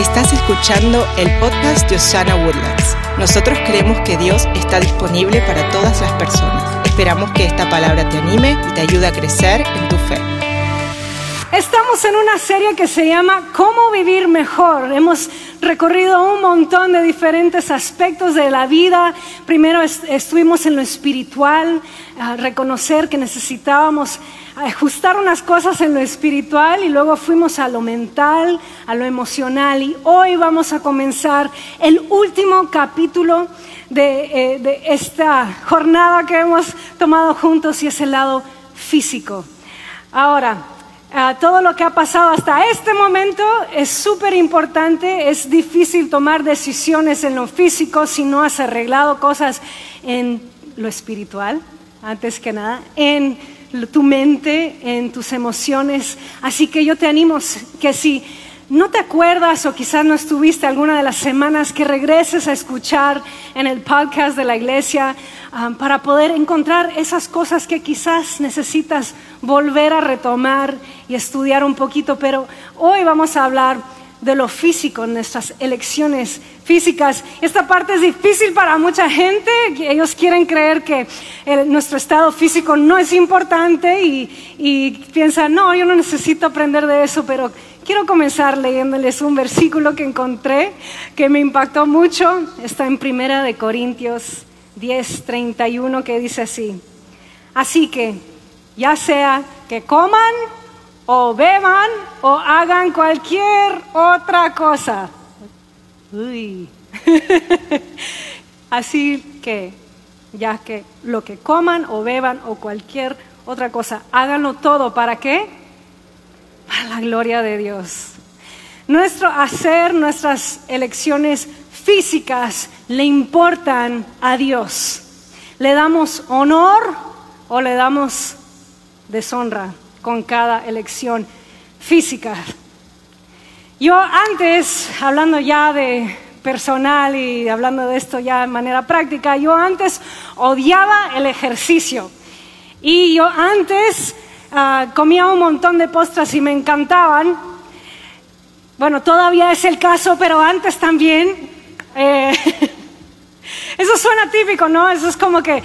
Estás escuchando el podcast de Osana Woodlands. Nosotros creemos que Dios está disponible para todas las personas. Esperamos que esta palabra te anime y te ayude a crecer en tu fe. Estamos en una serie que se llama Cómo vivir mejor. Hemos recorrido un montón de diferentes aspectos de la vida. Primero estuvimos en lo espiritual, reconocer que necesitábamos ajustar unas cosas en lo espiritual y luego fuimos a lo mental, a lo emocional y hoy vamos a comenzar el último capítulo de, eh, de esta jornada que hemos tomado juntos y es el lado físico. Ahora, todo lo que ha pasado hasta este momento es súper importante, es difícil tomar decisiones en lo físico si no has arreglado cosas en lo espiritual, antes que nada, en tu mente, en tus emociones. Así que yo te animo que si no te acuerdas o quizás no estuviste alguna de las semanas, que regreses a escuchar en el podcast de la iglesia um, para poder encontrar esas cosas que quizás necesitas volver a retomar y estudiar un poquito. Pero hoy vamos a hablar de lo físico, nuestras elecciones físicas. Esta parte es difícil para mucha gente, ellos quieren creer que nuestro estado físico no es importante y, y piensan, no, yo no necesito aprender de eso, pero Quiero comenzar leyéndoles un versículo que encontré que me impactó mucho. Está en Primera de Corintios 10, 31 que dice así. Así que, ya sea que coman o beban o hagan cualquier otra cosa. Uy. Así que, ya que lo que coman o beban o cualquier otra cosa, háganlo todo. ¿Para qué? Para la gloria de Dios. Nuestro hacer, nuestras elecciones físicas le importan a Dios. ¿Le damos honor o le damos deshonra con cada elección física? Yo antes, hablando ya de personal y hablando de esto ya de manera práctica, yo antes odiaba el ejercicio. Y yo antes Ah, comía un montón de postres y me encantaban. Bueno, todavía es el caso, pero antes también. Eh, eso suena típico, ¿no? Eso es como que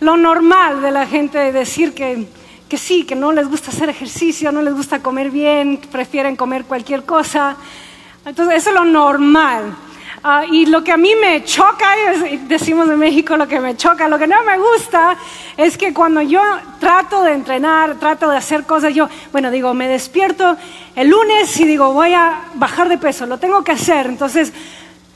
lo normal de la gente decir que, que sí, que no les gusta hacer ejercicio, no les gusta comer bien, prefieren comer cualquier cosa. Entonces, eso es lo normal. Ah, y lo que a mí me choca, decimos en México lo que me choca, lo que no me gusta es que cuando yo trato de entrenar, trato de hacer cosas, yo, bueno, digo, me despierto el lunes y digo, voy a bajar de peso, lo tengo que hacer. Entonces,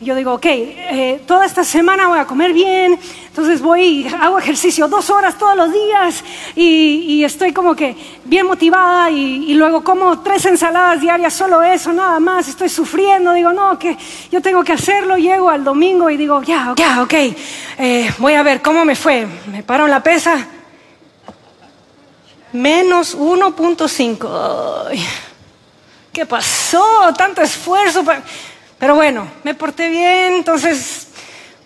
yo digo, ok, eh, toda esta semana voy a comer bien, entonces voy y hago ejercicio dos horas todos los días y, estoy como que bien motivada y, luego como tres ensaladas diarias, solo eso, nada más, estoy sufriendo, digo, no, que yo tengo que hacerlo, llego al domingo y digo, ya, ya, ok, eh, voy a ver cómo me fue, me paro en la pesa, menos 1.5, ¿qué pasó? Tanto esfuerzo. Para... Pero bueno, me porté bien, entonces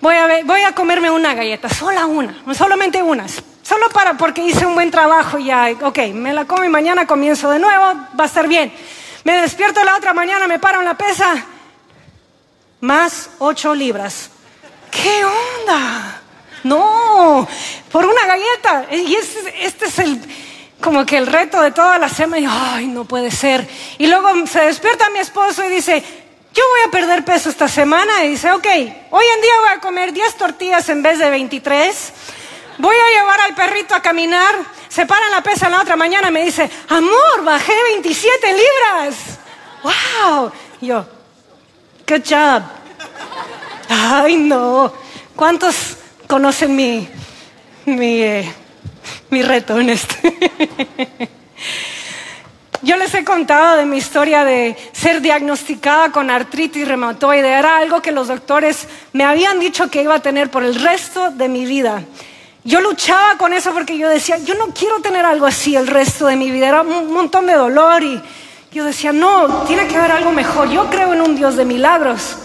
voy a, comerme una galleta, sola una, solamente unas. Solo para porque hice un buen trabajo y ya, ok, me la como y mañana comienzo de nuevo, va a estar bien. Me despierto la otra mañana, me paro en la pesa, más ocho libras. ¿Qué onda? No, por una galleta. Y este, este es el, como que el reto de toda la semana. Ay, no puede ser. Y luego se despierta mi esposo y dice, yo voy a perder peso esta semana y dice, ok, hoy en día voy a comer 10 tortillas en vez de 23, voy a llevar al perrito a caminar, se para la pesa la otra mañana y me dice, amor, bajé 27 libras. ¡Wow! yo, good job. Ay, no. ¿Cuántos conocen mi, mi, eh, mi reto en este? Yo les he contado de mi historia de ser diagnosticada con artritis reumatoide. Era algo que los doctores me habían dicho que iba a tener por el resto de mi vida. Yo luchaba con eso porque yo decía, yo no quiero tener algo así el resto de mi vida. Era un montón de dolor y yo decía, no, tiene que haber algo mejor. Yo creo en un Dios de milagros.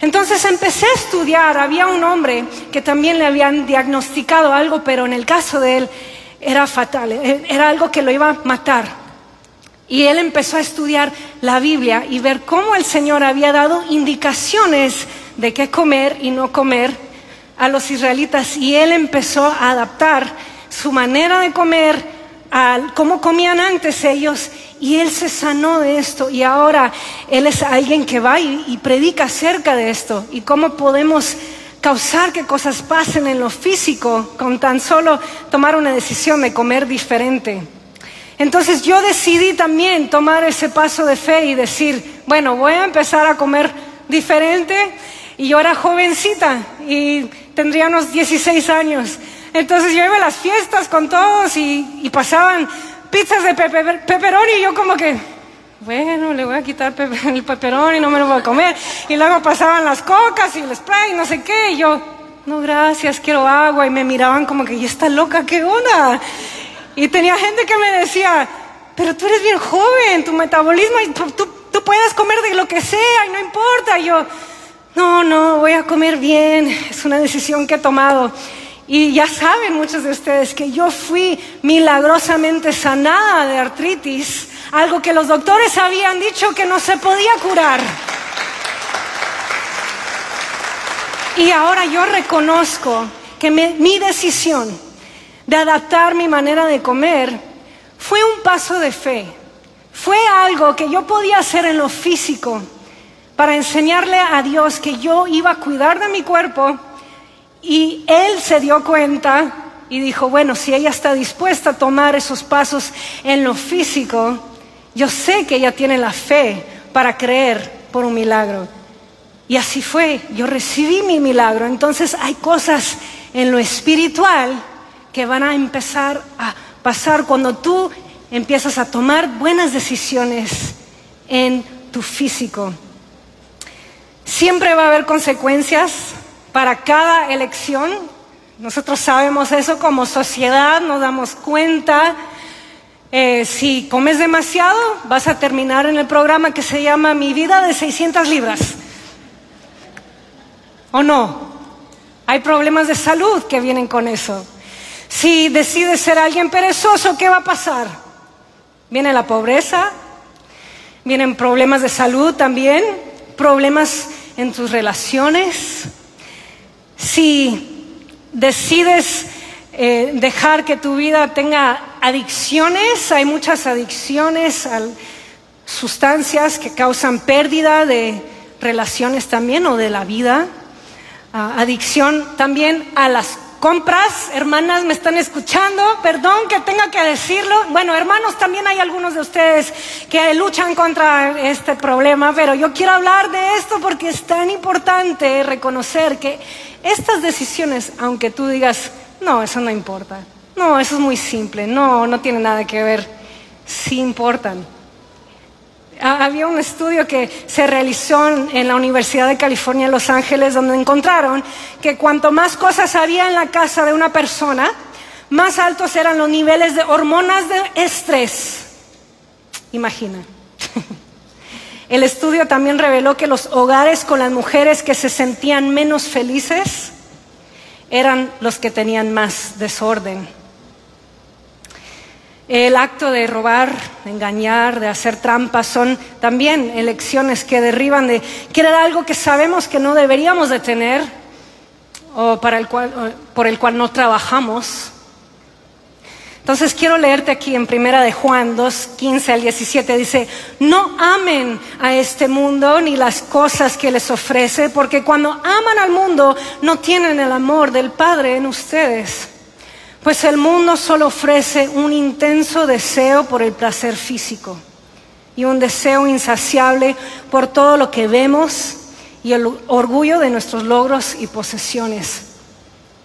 Entonces empecé a estudiar. Había un hombre que también le habían diagnosticado algo, pero en el caso de él era fatal. Era algo que lo iba a matar. Y él empezó a estudiar la Biblia y ver cómo el Señor había dado indicaciones de qué comer y no comer a los israelitas. Y él empezó a adaptar su manera de comer a cómo comían antes ellos. Y él se sanó de esto. Y ahora él es alguien que va y, y predica acerca de esto. Y cómo podemos causar que cosas pasen en lo físico con tan solo tomar una decisión de comer diferente. Entonces yo decidí también tomar ese paso de fe y decir, bueno, voy a empezar a comer diferente. Y yo era jovencita y tendría unos 16 años. Entonces yo iba a las fiestas con todos y, pasaban pizzas de pepperoni y yo como que, bueno, le voy a quitar el peperón y no me lo voy a comer. Y luego pasaban las cocas y el spray no sé qué. Y yo, no, gracias, quiero agua. Y me miraban como que, ¿y está loca? ¿Qué onda? Y tenía gente que me decía, pero tú eres bien joven, tu metabolismo, tú, puedes comer de lo que sea y no importa. Y yo, no, no, voy a comer bien. Es una decisión que he tomado. Y ya saben muchos de ustedes que yo fui milagrosamente sanada de artritis algo que los doctores habían dicho que no se podía curar. Y ahora yo reconozco que mi decisión de adaptar mi manera de comer fue un paso de fe. Fue algo que yo podía hacer en lo físico para enseñarle a Dios que yo iba a cuidar de mi cuerpo y Él se dio cuenta y dijo, bueno, si ella está dispuesta a tomar esos pasos en lo físico, yo sé que ella tiene la fe para creer por un milagro. Y así fue, yo recibí mi milagro. Entonces hay cosas en lo espiritual que van a empezar a pasar cuando tú empiezas a tomar buenas decisiones en tu físico. Siempre va a haber consecuencias para cada elección. Nosotros sabemos eso como sociedad, nos damos cuenta eh, si comes demasiado, vas a terminar en el programa que se llama Mi vida de 600 libras. ¿O no? Hay problemas de salud que vienen con eso. Si decides ser alguien perezoso, ¿qué va a pasar? Viene la pobreza, vienen problemas de salud también, problemas en tus relaciones. Si decides eh, dejar que tu vida tenga adicciones, hay muchas adicciones a sustancias que causan pérdida de relaciones también o de la vida, adicción también a las compras, hermanas me están escuchando, perdón que tenga que decirlo, bueno, hermanos también hay algunos de ustedes que luchan contra este problema, pero yo quiero hablar de esto porque es tan importante reconocer que estas decisiones, aunque tú digas, no, eso no importa. No, eso es muy simple. No, no tiene nada que ver. Sí importan. Había un estudio que se realizó en la Universidad de California en Los Ángeles donde encontraron que cuanto más cosas había en la casa de una persona, más altos eran los niveles de hormonas de estrés. Imagina. El estudio también reveló que los hogares con las mujeres que se sentían menos felices eran los que tenían más desorden. El acto de robar, de engañar, de hacer trampas son también elecciones que derriban de querer algo que sabemos que no deberíamos de tener o para el cual, por el cual no trabajamos. Entonces quiero leerte aquí en Primera de Juan 2, 15 al 17, dice, no amen a este mundo ni las cosas que les ofrece, porque cuando aman al mundo no tienen el amor del Padre en ustedes. Pues el mundo solo ofrece un intenso deseo por el placer físico y un deseo insaciable por todo lo que vemos y el orgullo de nuestros logros y posesiones.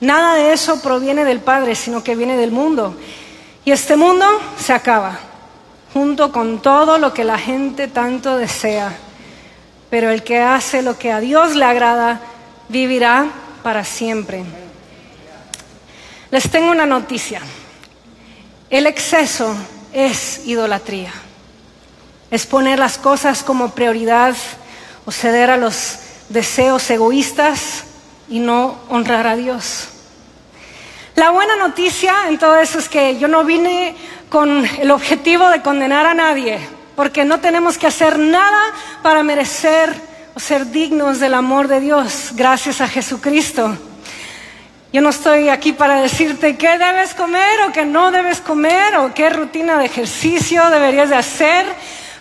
Nada de eso proviene del Padre, sino que viene del mundo. Y este mundo se acaba, junto con todo lo que la gente tanto desea. Pero el que hace lo que a Dios le agrada, vivirá para siempre. Les tengo una noticia. El exceso es idolatría. Es poner las cosas como prioridad o ceder a los deseos egoístas y no honrar a Dios. La buena noticia en todo eso es que yo no vine con el objetivo de condenar a nadie, porque no tenemos que hacer nada para merecer o ser dignos del amor de Dios, gracias a Jesucristo. Yo no estoy aquí para decirte qué debes comer o qué no debes comer o qué rutina de ejercicio deberías de hacer.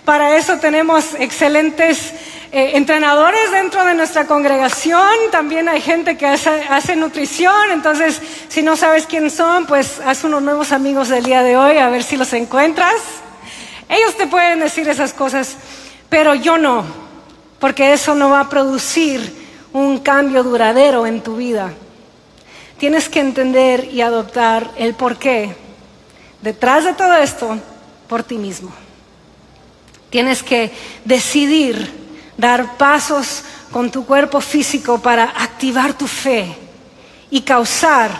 Para eso tenemos excelentes eh, entrenadores dentro de nuestra congregación. También hay gente que hace, nutrición. Entonces, si no sabes quién son, pues haz unos nuevos amigos del día de hoy a ver si los encuentras. Ellos te pueden decir esas cosas, pero yo no, porque eso no va a producir un cambio duradero en tu vida tienes que entender y adoptar el porqué detrás de todo esto por ti mismo. Tienes que decidir dar pasos con tu cuerpo físico para activar tu fe y causar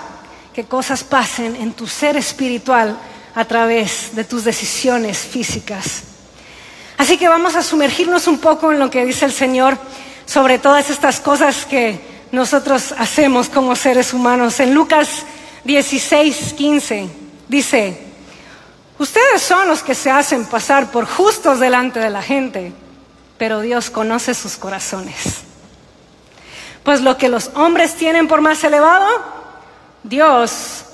que cosas pasen en tu ser espiritual a través de tus decisiones físicas. Así que vamos a sumergirnos un poco en lo que dice el Señor sobre todas estas cosas que nosotros hacemos como seres humanos. En Lucas 16, 15 dice, ustedes son los que se hacen pasar por justos delante de la gente, pero Dios conoce sus corazones. Pues lo que los hombres tienen por más elevado, Dios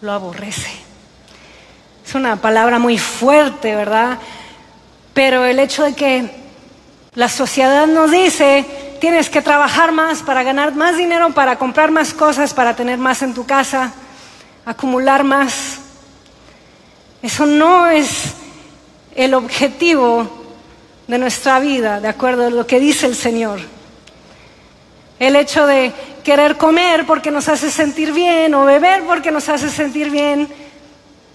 lo aborrece. Es una palabra muy fuerte, ¿verdad? Pero el hecho de que la sociedad nos dice tienes que trabajar más para ganar más dinero, para comprar más cosas, para tener más en tu casa, acumular más. Eso no es el objetivo de nuestra vida, de acuerdo a lo que dice el Señor. El hecho de querer comer porque nos hace sentir bien o beber porque nos hace sentir bien,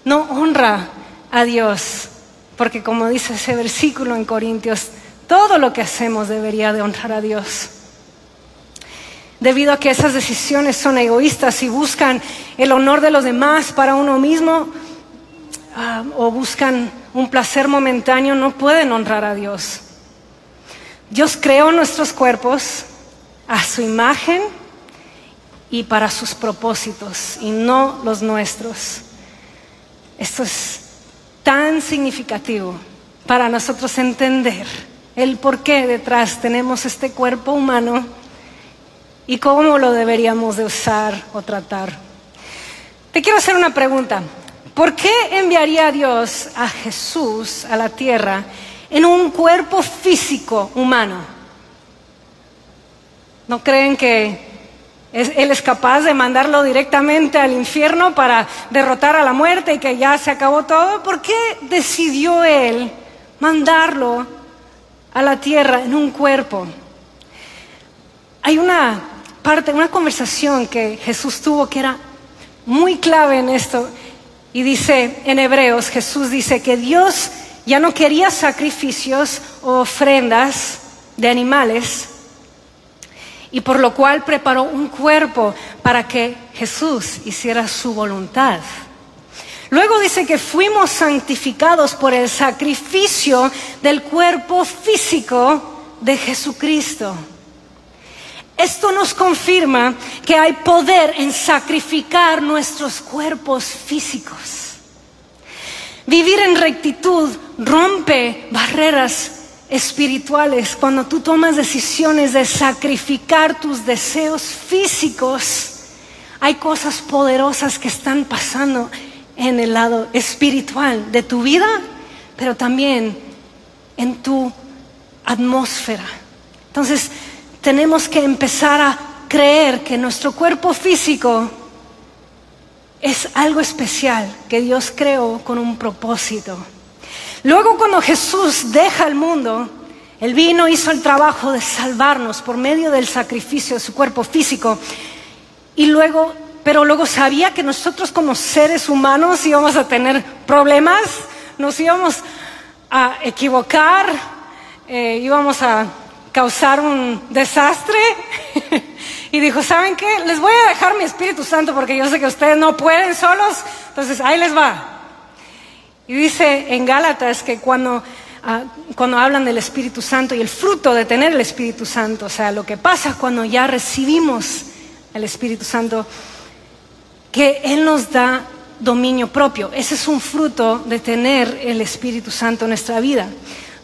no honra a Dios. Porque como dice ese versículo en Corintios, todo lo que hacemos debería de honrar a Dios. Debido a que esas decisiones son egoístas y buscan el honor de los demás para uno mismo ah, o buscan un placer momentáneo, no pueden honrar a Dios. Dios creó nuestros cuerpos a su imagen y para sus propósitos y no los nuestros. Esto es tan significativo para nosotros entender el por qué detrás tenemos este cuerpo humano y cómo lo deberíamos de usar o tratar. Te quiero hacer una pregunta. ¿Por qué enviaría Dios a Jesús a la tierra en un cuerpo físico humano? ¿No creen que Él es capaz de mandarlo directamente al infierno para derrotar a la muerte y que ya se acabó todo? ¿Por qué decidió Él mandarlo a la tierra en un cuerpo. Hay una parte, una conversación que Jesús tuvo que era muy clave en esto. Y dice en Hebreos, Jesús dice que Dios ya no quería sacrificios o ofrendas de animales, y por lo cual preparó un cuerpo para que Jesús hiciera su voluntad. Luego dice que fuimos santificados por el sacrificio del cuerpo físico de Jesucristo. Esto nos confirma que hay poder en sacrificar nuestros cuerpos físicos. Vivir en rectitud rompe barreras espirituales cuando tú tomas decisiones de sacrificar tus deseos físicos. Hay cosas poderosas que están pasando en el lado espiritual de tu vida, pero también en tu atmósfera. Entonces, tenemos que empezar a creer que nuestro cuerpo físico es algo especial que Dios creó con un propósito. Luego cuando Jesús deja el mundo, Él vino, hizo el trabajo de salvarnos por medio del sacrificio de su cuerpo físico y luego pero luego sabía que nosotros como seres humanos íbamos a tener problemas, nos íbamos a equivocar, eh, íbamos a causar un desastre. y dijo, ¿saben qué? Les voy a dejar mi Espíritu Santo porque yo sé que ustedes no pueden solos, entonces ahí les va. Y dice en Gálatas que cuando, ah, cuando hablan del Espíritu Santo y el fruto de tener el Espíritu Santo, o sea, lo que pasa cuando ya recibimos el Espíritu Santo, que Él nos da dominio propio. Ese es un fruto de tener el Espíritu Santo en nuestra vida.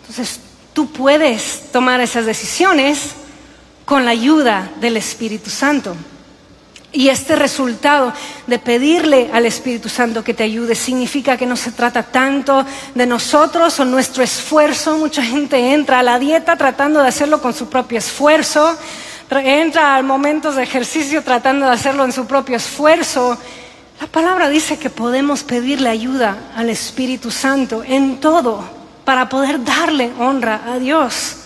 Entonces, tú puedes tomar esas decisiones con la ayuda del Espíritu Santo. Y este resultado de pedirle al Espíritu Santo que te ayude significa que no se trata tanto de nosotros o nuestro esfuerzo. Mucha gente entra a la dieta tratando de hacerlo con su propio esfuerzo, entra a momentos de ejercicio tratando de hacerlo en su propio esfuerzo. La palabra dice que podemos pedirle ayuda al Espíritu Santo en todo para poder darle honra a Dios.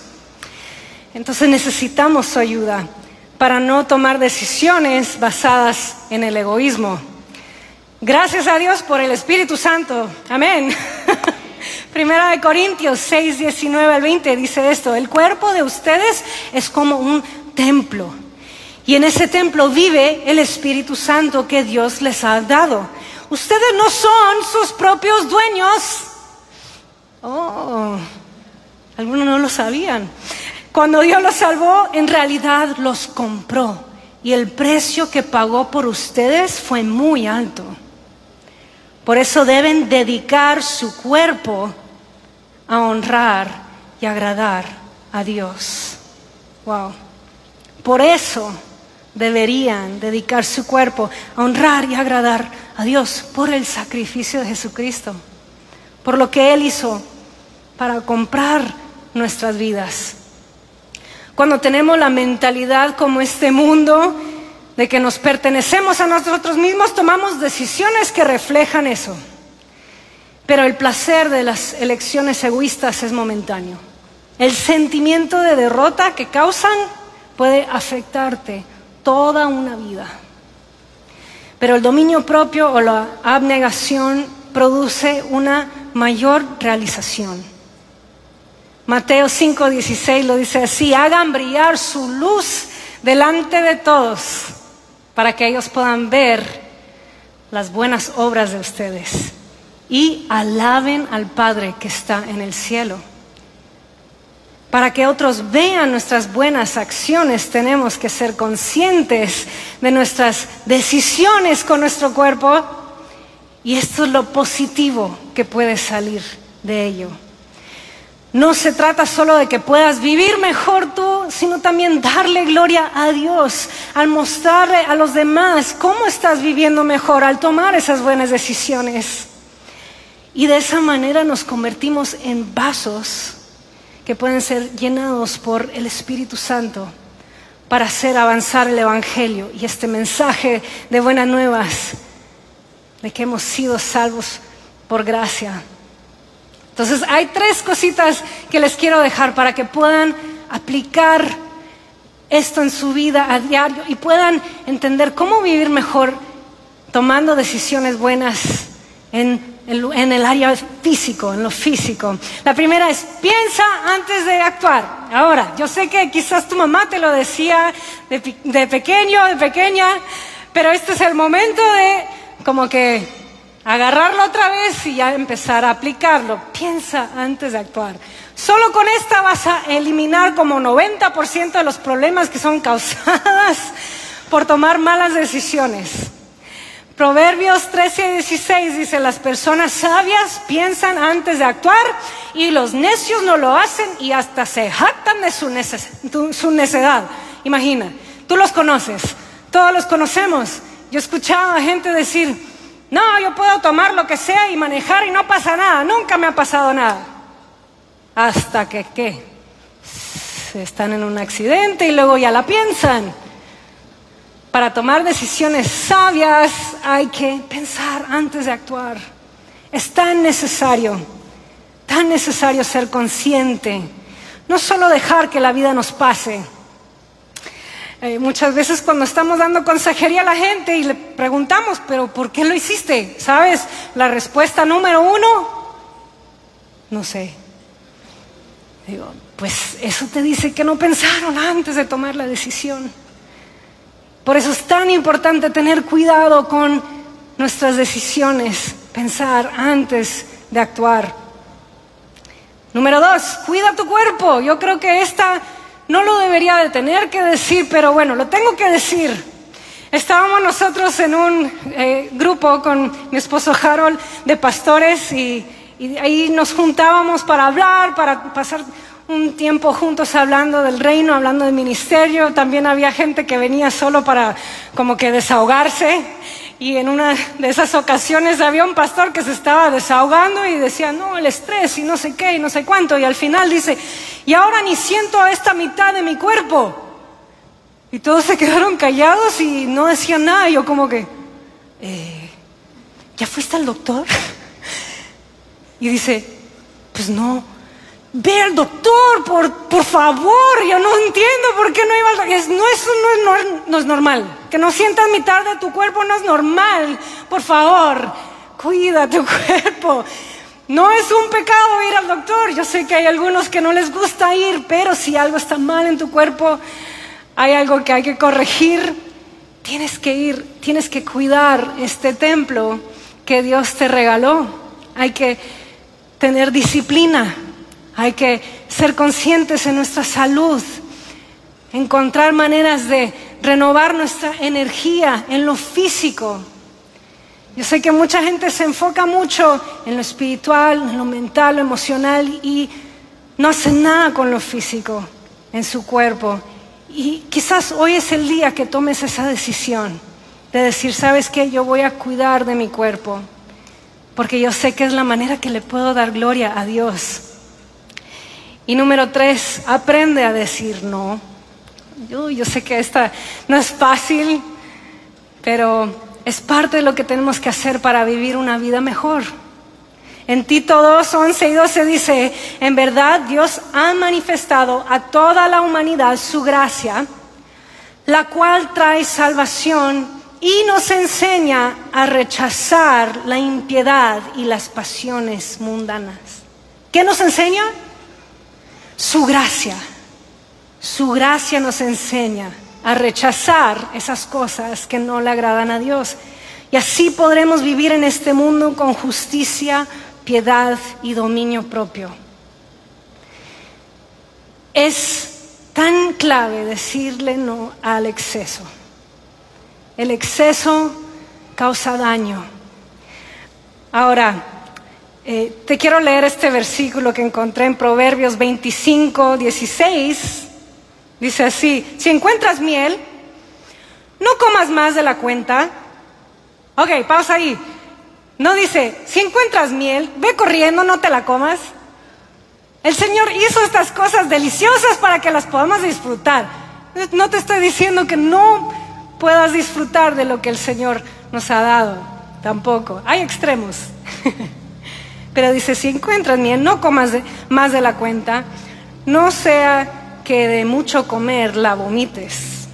Entonces necesitamos su ayuda para no tomar decisiones basadas en el egoísmo. Gracias a Dios por el Espíritu Santo. Amén. Primera de Corintios 6, 19 al 20 dice esto, el cuerpo de ustedes es como un templo y en ese templo vive el Espíritu Santo que Dios les ha dado. Ustedes no son sus propios dueños. Oh, algunos no lo sabían. Cuando Dios los salvó, en realidad los compró. Y el precio que pagó por ustedes fue muy alto. Por eso deben dedicar su cuerpo a honrar y agradar a Dios. Wow. Por eso deberían dedicar su cuerpo a honrar y agradar a Dios por el sacrificio de Jesucristo, por lo que Él hizo para comprar nuestras vidas. Cuando tenemos la mentalidad como este mundo de que nos pertenecemos a nosotros mismos, tomamos decisiones que reflejan eso. Pero el placer de las elecciones egoístas es momentáneo. El sentimiento de derrota que causan puede afectarte toda una vida. Pero el dominio propio o la abnegación produce una mayor realización. Mateo 5:16 lo dice así, hagan brillar su luz delante de todos para que ellos puedan ver las buenas obras de ustedes y alaben al Padre que está en el cielo. Para que otros vean nuestras buenas acciones tenemos que ser conscientes de nuestras decisiones con nuestro cuerpo y esto es lo positivo que puede salir de ello. No se trata solo de que puedas vivir mejor tú, sino también darle gloria a Dios, al mostrarle a los demás cómo estás viviendo mejor, al tomar esas buenas decisiones. Y de esa manera nos convertimos en vasos que pueden ser llenados por el Espíritu Santo para hacer avanzar el Evangelio y este mensaje de buenas nuevas de que hemos sido salvos por gracia. Entonces hay tres cositas que les quiero dejar para que puedan aplicar esto en su vida a diario y puedan entender cómo vivir mejor tomando decisiones buenas en, el área físico, en lo físico. La primera es, piensa antes de actuar. Ahora, yo sé que quizás tu mamá te lo decía de, de pequeño, de pequeña, pero este es el momento de como que agarrarlo otra vez y ya empezar a aplicarlo. Piensa antes de actuar. Solo con esta vas a eliminar como 90% de los problemas que son causadas por tomar malas decisiones. Proverbios 13 y 16 dice, las personas sabias piensan antes de actuar y los necios no lo hacen y hasta se jactan de su, su necedad. Imagina, tú los conoces, todos los conocemos. Yo escuchaba a gente decir, no, yo puedo tomar lo que sea y manejar y no pasa nada. Nunca me ha pasado nada. Hasta que, ¿qué? Están en un accidente y luego ya la piensan. Para tomar decisiones sabias hay que pensar antes de actuar. Es tan necesario, tan necesario ser consciente. No solo dejar que la vida nos pase eh, muchas veces cuando estamos dando consejería a la gente y le preguntamos, pero ¿por qué lo hiciste? ¿Sabes? La respuesta número uno, no sé. Digo, pues eso te dice que no pensaron antes de tomar la decisión. Por eso es tan importante tener cuidado con nuestras decisiones, pensar antes de actuar. Número dos, cuida tu cuerpo. Yo creo que esta no lo debería de tener que decir, pero bueno, lo tengo que decir. Estábamos nosotros en un eh, grupo con mi esposo Harold de pastores y, y ahí nos juntábamos para hablar, para pasar un tiempo juntos hablando del reino, hablando del ministerio. También había gente que venía solo para como que desahogarse. Y en una de esas ocasiones había un pastor que se estaba desahogando y decía, no, el estrés y no sé qué y no sé cuánto. Y al final dice, y ahora ni siento esta mitad de mi cuerpo. Y todos se quedaron callados y no decían nada. Y yo como que, eh, ¿ya fuiste al doctor? Y dice, pues no. Ve al doctor, por, por favor. Yo no entiendo por qué no iba al doctor. No, eso no es, no es normal. Que no sientas mitad de tu cuerpo no es normal. Por favor, cuida tu cuerpo. No es un pecado ir al doctor. Yo sé que hay algunos que no les gusta ir, pero si algo está mal en tu cuerpo, hay algo que hay que corregir. Tienes que ir, tienes que cuidar este templo que Dios te regaló. Hay que tener disciplina, hay que ser conscientes en nuestra salud, encontrar maneras de renovar nuestra energía en lo físico. Yo sé que mucha gente se enfoca mucho en lo espiritual, en lo mental, lo emocional y no hace nada con lo físico en su cuerpo. Y quizás hoy es el día que tomes esa decisión de decir, ¿sabes qué? Yo voy a cuidar de mi cuerpo porque yo sé que es la manera que le puedo dar gloria a Dios. Y número tres, aprende a decir no. Yo, sé que esta no es fácil, pero es parte de lo que tenemos que hacer para vivir una vida mejor. En Tito 2, 11 y 12 dice, en verdad Dios ha manifestado a toda la humanidad su gracia, la cual trae salvación y nos enseña a rechazar la impiedad y las pasiones mundanas. ¿Qué nos enseña? Su gracia. Su gracia nos enseña a rechazar esas cosas que no le agradan a Dios. Y así podremos vivir en este mundo con justicia, piedad y dominio propio. Es tan clave decirle no al exceso. El exceso causa daño. Ahora, eh, te quiero leer este versículo que encontré en Proverbios 25, 16. Dice así, si encuentras miel, no comas más de la cuenta. Ok, pausa ahí. No dice, si encuentras miel, ve corriendo, no te la comas. El Señor hizo estas cosas deliciosas para que las podamos disfrutar. No te estoy diciendo que no puedas disfrutar de lo que el Señor nos ha dado. Tampoco. Hay extremos. Pero dice, si encuentras miel, no comas más de la cuenta, no sea que de mucho comer la vomites.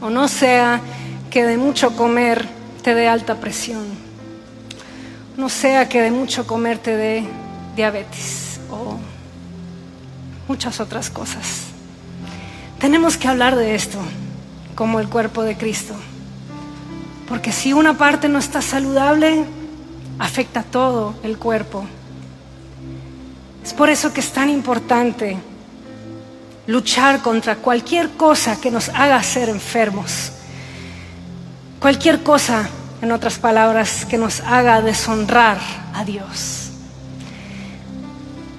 O no sea que de mucho comer te dé alta presión. No sea que de mucho comer te dé diabetes o muchas otras cosas. Tenemos que hablar de esto como el cuerpo de Cristo. Porque si una parte no está saludable, afecta todo el cuerpo. Es por eso que es tan importante luchar contra cualquier cosa que nos haga ser enfermos. Cualquier cosa, en otras palabras, que nos haga deshonrar a Dios.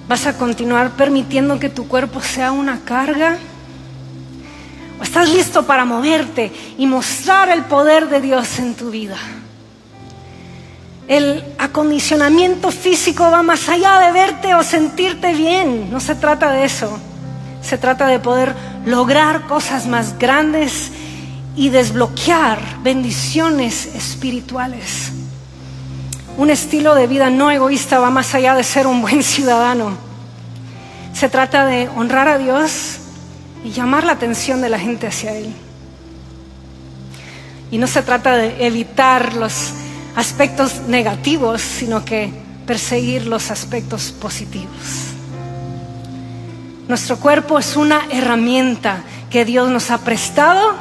¿Vas a continuar permitiendo que tu cuerpo sea una carga? ¿O estás listo para moverte y mostrar el poder de Dios en tu vida? El acondicionamiento físico va más allá de verte o sentirte bien. No se trata de eso. Se trata de poder lograr cosas más grandes y desbloquear bendiciones espirituales. Un estilo de vida no egoísta va más allá de ser un buen ciudadano. Se trata de honrar a Dios y llamar la atención de la gente hacia Él. Y no se trata de evitar los aspectos negativos, sino que perseguir los aspectos positivos. Nuestro cuerpo es una herramienta que Dios nos ha prestado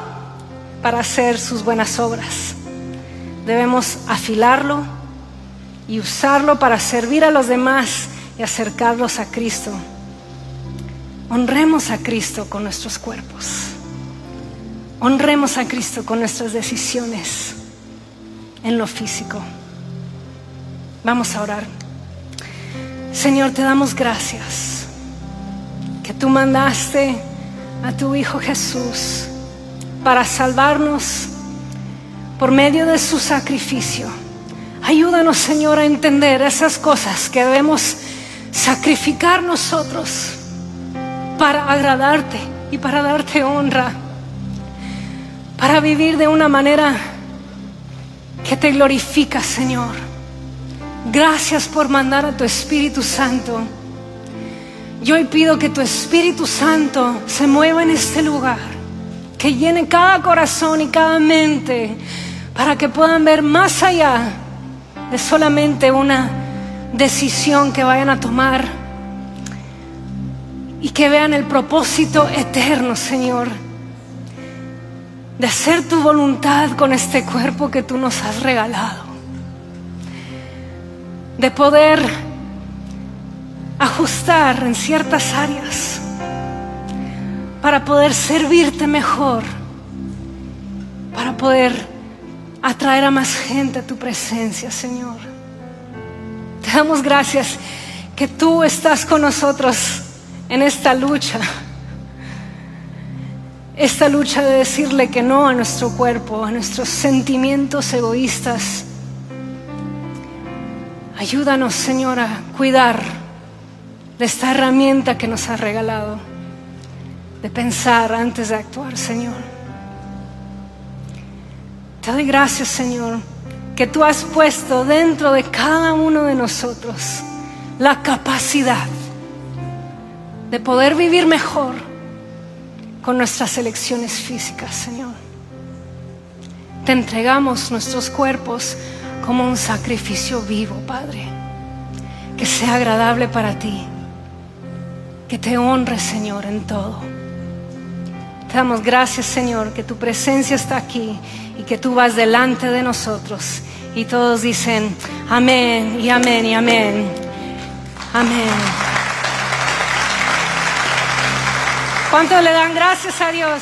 para hacer sus buenas obras. Debemos afilarlo y usarlo para servir a los demás y acercarlos a Cristo honremos a Cristo con nuestros cuerpos. honremos a Cristo con nuestras decisiones en lo físico. Vamos a orar. Señor, te damos gracias que tú mandaste a tu Hijo Jesús para salvarnos por medio de su sacrificio. Ayúdanos, Señor, a entender esas cosas que debemos sacrificar nosotros para agradarte y para darte honra, para vivir de una manera que te glorifica, Señor. Gracias por mandar a tu Espíritu Santo. Yo hoy pido que tu Espíritu Santo se mueva en este lugar, que llene cada corazón y cada mente para que puedan ver más allá de solamente una decisión que vayan a tomar y que vean el propósito eterno, Señor, de hacer tu voluntad con este cuerpo que tú nos has regalado, de poder ajustar en ciertas áreas para poder servirte mejor, para poder atraer a más gente a tu presencia, Señor. Te damos gracias que tú estás con nosotros en esta lucha. Esta lucha de decirle que no a nuestro cuerpo, a nuestros sentimientos egoístas. Ayúdanos, Señor, a cuidar de esta herramienta que nos has regalado, de pensar antes de actuar, Señor. Te doy gracias, Señor, que tú has puesto dentro de cada uno de nosotros la capacidad de poder vivir mejor con nuestras elecciones físicas, Señor. Te entregamos nuestros cuerpos como un sacrificio vivo, Padre, que sea agradable para ti, que te honre, Señor, en todo. Te damos gracias, Señor, que tu presencia está aquí y que tú vas delante de nosotros. Y todos dicen, amén y amén y amén. Amén. ¿Cuántos le dan gracias a Dios?